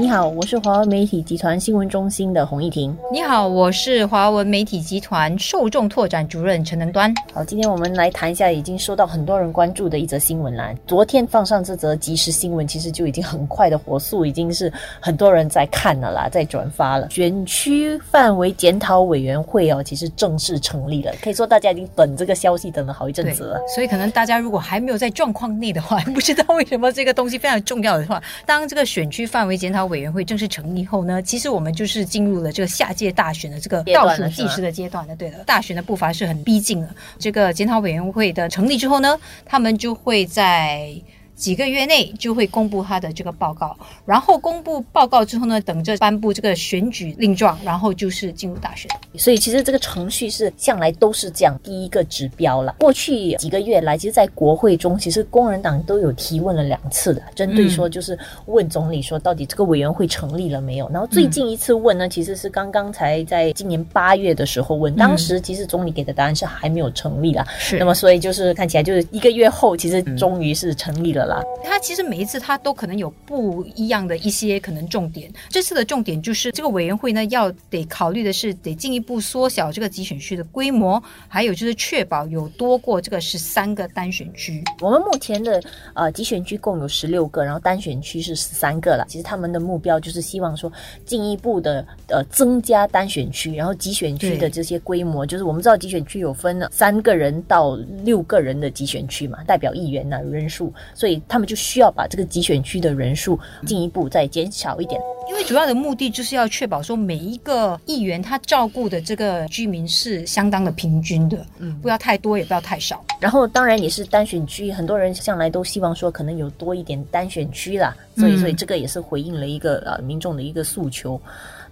你好，我是华文媒体集团新闻中心的洪艺婷。你好，我是华文媒体集团受众拓展主任陈能端。好，今天我们来谈一下已经收到很多人关注的一则新闻啦。昨天放上这则即时新闻，其实就已经很快的火速，已经是很多人在看了啦，在转发了。选区范围检讨委员会哦，其实正式成立了，可以说大家已经等这个消息等了好一阵子了。所以可能大家如果还没有在状况内的话，不知道为什么这个东西非常重要的话，当这个选区范围检讨。委员会正式成立后呢，其实我们就是进入了这个下届大选的这个倒数计时的阶段了。对的，大选的步伐是很逼近了。这个检讨委员会的成立之后呢，他们就会在。几个月内就会公布他的这个报告，然后公布报告之后呢，等着颁布这个选举令状，然后就是进入大选。所以其实这个程序是向来都是这样，第一个指标了。过去几个月来，其实，在国会中，其实工人党都有提问了两次的，针对说就是问总理说，到底这个委员会成立了没有？然后最近一次问呢，其实是刚刚才在今年八月的时候问，当时其实总理给的答案是还没有成立了。是，那么所以就是看起来就是一个月后，其实终于是成立了啦。他其实每一次他都可能有不一样的一些可能重点。这次的重点就是这个委员会呢，要得考虑的是得进一步缩小这个集选区的规模，还有就是确保有多过这个十三个单选区。我们目前的呃集选区共有十六个，然后单选区是十三个了。其实他们的目标就是希望说进一步的呃增加单选区，然后集选区的这些规模，就是我们知道集选区有分了三个人到六个人的集选区嘛，代表议员呢人数，所以他们就。就需要把这个集选区的人数进一步再减少一点，因为主要的目的就是要确保说每一个议员他照顾的这个居民是相当的平均的，嗯，不要太多也不要太少。然后当然也是单选区，很多人向来都希望说可能有多一点单选区啦，所以所以这个也是回应了一个呃民众的一个诉求。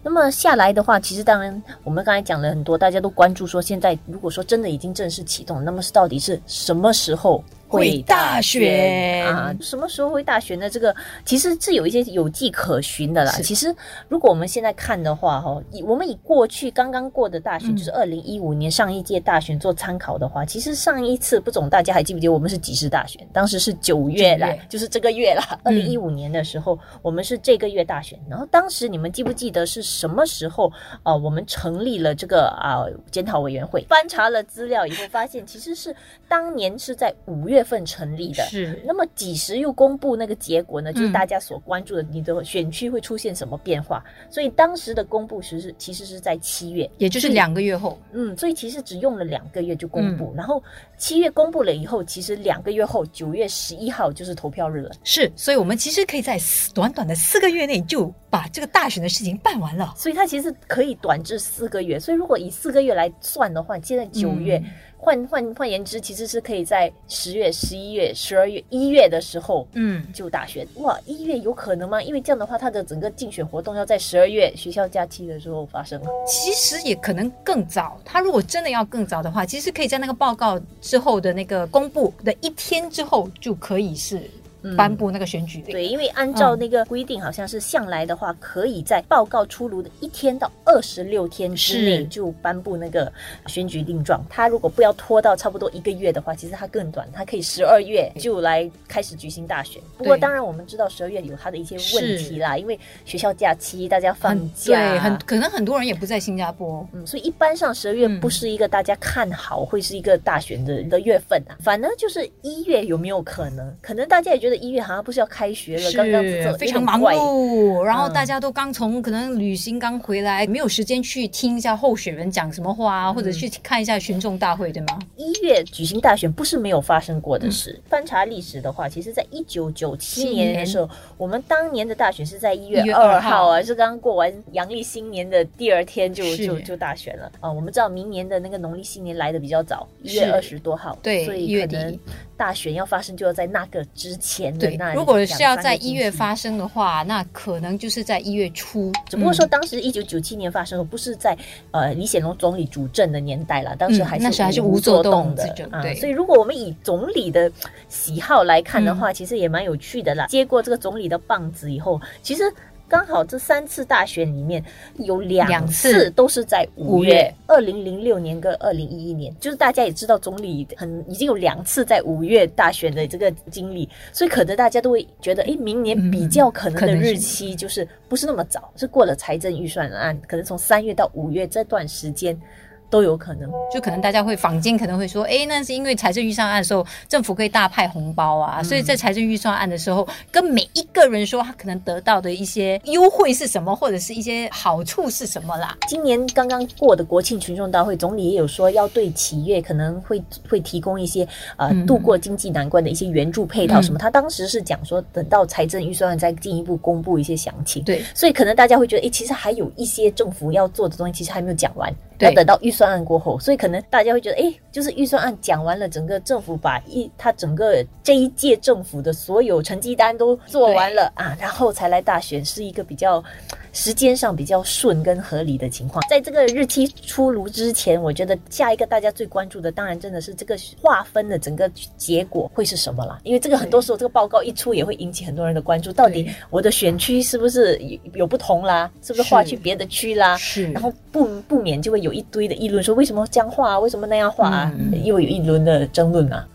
那么下来的话，其实当然我们刚才讲了很多，大家都关注说现在如果说真的已经正式启动，那么是到底是什么时候？会大选啊？什么时候会大选呢？这个其实是有一些有迹可循的啦。其实如果我们现在看的话，哈，以我们以过去刚刚过的大选，就是二零一五年上一届大选做参考的话，其实上一次不总大家还记不记得我们是几时大选？当时是九月了，就是这个月啦。二零一五年的时候，我们是这个月大选。然后当时你们记不记得是什么时候啊？我们成立了这个啊检讨委员会，翻查了资料以后，发现其实是当年是在五月。月份成立的，是那么几时又公布那个结果呢？就是大家所关注的，你的选区会出现什么变化？所以当时的公布实是其实是在七月，也就是两个月后。嗯，所以其实只用了两个月就公布，然后七月公布了以后，其实两个月后九月十一号就是投票日了。是，所以我们其实可以在短短的四个月内就把这个大选的事情办完了。所以它其实可以短至四个月。所以如果以四个月来算的话，现在九月。换换换言之，其实是可以在十月、十一月、十二月、一月的时候，嗯，就大选哇！一月有可能吗？因为这样的话，他的整个竞选活动要在十二月学校假期的时候发生。其实也可能更早。他如果真的要更早的话，其实可以在那个报告之后的那个公布的一天之后就可以是。颁布那个选举令，对，因为按照那个规定，好像是向来的话，可以在报告出炉的一天到二十六天之内就颁布那个选举令状。他如果不要拖到差不多一个月的话，其实他更短，他可以十二月就来开始举行大选。不过当然我们知道十二月有他的一些问题啦，因为学校假期大家放假，对，很可能很多人也不在新加坡，嗯，所以一般上十二月不是一个大家看好会是一个大选的的月份啊。反而就是一月有没有可能？可能大家也觉得。一月好像不是要开学了，刚刚非常忙碌，然后大家都刚从可能旅行刚回来，没有时间去听一下候选人讲什么话，或者去看一下群众大会，对吗？一月举行大选不是没有发生过的事。翻查历史的话，其实在一九九七年的时候，我们当年的大选是在一月二号啊，是刚刚过完阳历新年的第二天就就就大选了啊。我们知道明年的那个农历新年来的比较早，一月二十多号，对，所以可能。大选要发生，就要在那个之前。对，如果是要在一月发生的话，那可能就是在一月初。只不过说，当时一九九七年发生，不是在呃李显龙总理主政的年代了，当时还是那时还是无作动的。啊，所以如果我们以总理的喜好来看的话，其实也蛮有趣的啦。接过这个总理的棒子以后，其实。刚好这三次大选里面有两两次。次都是在五月二零零六年跟二零一一年，就是大家也知道总理很已经有两次在五月大选的这个经历，所以可能大家都会觉得，哎，明年比较可能的日期就是不是那么早，是过了财政预算案，可能从三月到五月这段时间都有可能。就可能大家会坊间可能会说，哎，那是因为财政预算案的时候，政府可以大派红包啊，所以在财政预算案的时候，跟每一个人说他可能得到的一些优惠是什么，或者是一些好处是什么啦。今年刚刚过的国庆群众大会，总理也有说要对企业可能会会提供一些呃嗯度过经济难关的一些援助配套什么。他当时是讲说，等到财政预算案再进一步公布一些详情。对，所以可能大家会觉得，诶，其实还有一些政府要做的东西，其实还没有讲完，对要等到预算案过后。所以可能大家会觉得，哎，就是预算案讲完了，整个政府把一他整个这一届政府的所有成绩单都做完了啊，然后才来大选，是一个比较时间上比较顺跟合理的情况。在这个日期出炉之前，我觉得下一个大家最关注的，当然真的是这个划分的整个结果会是什么啦。因为这个很多时候这个报告一出，也会引起很多人的关注，到底我的选区是不是有有不同啦？是不是划去别的区啦？是然后不不免就会有一堆的议论，说为什么这样划啊？为什么那样划又有一轮的争论啊。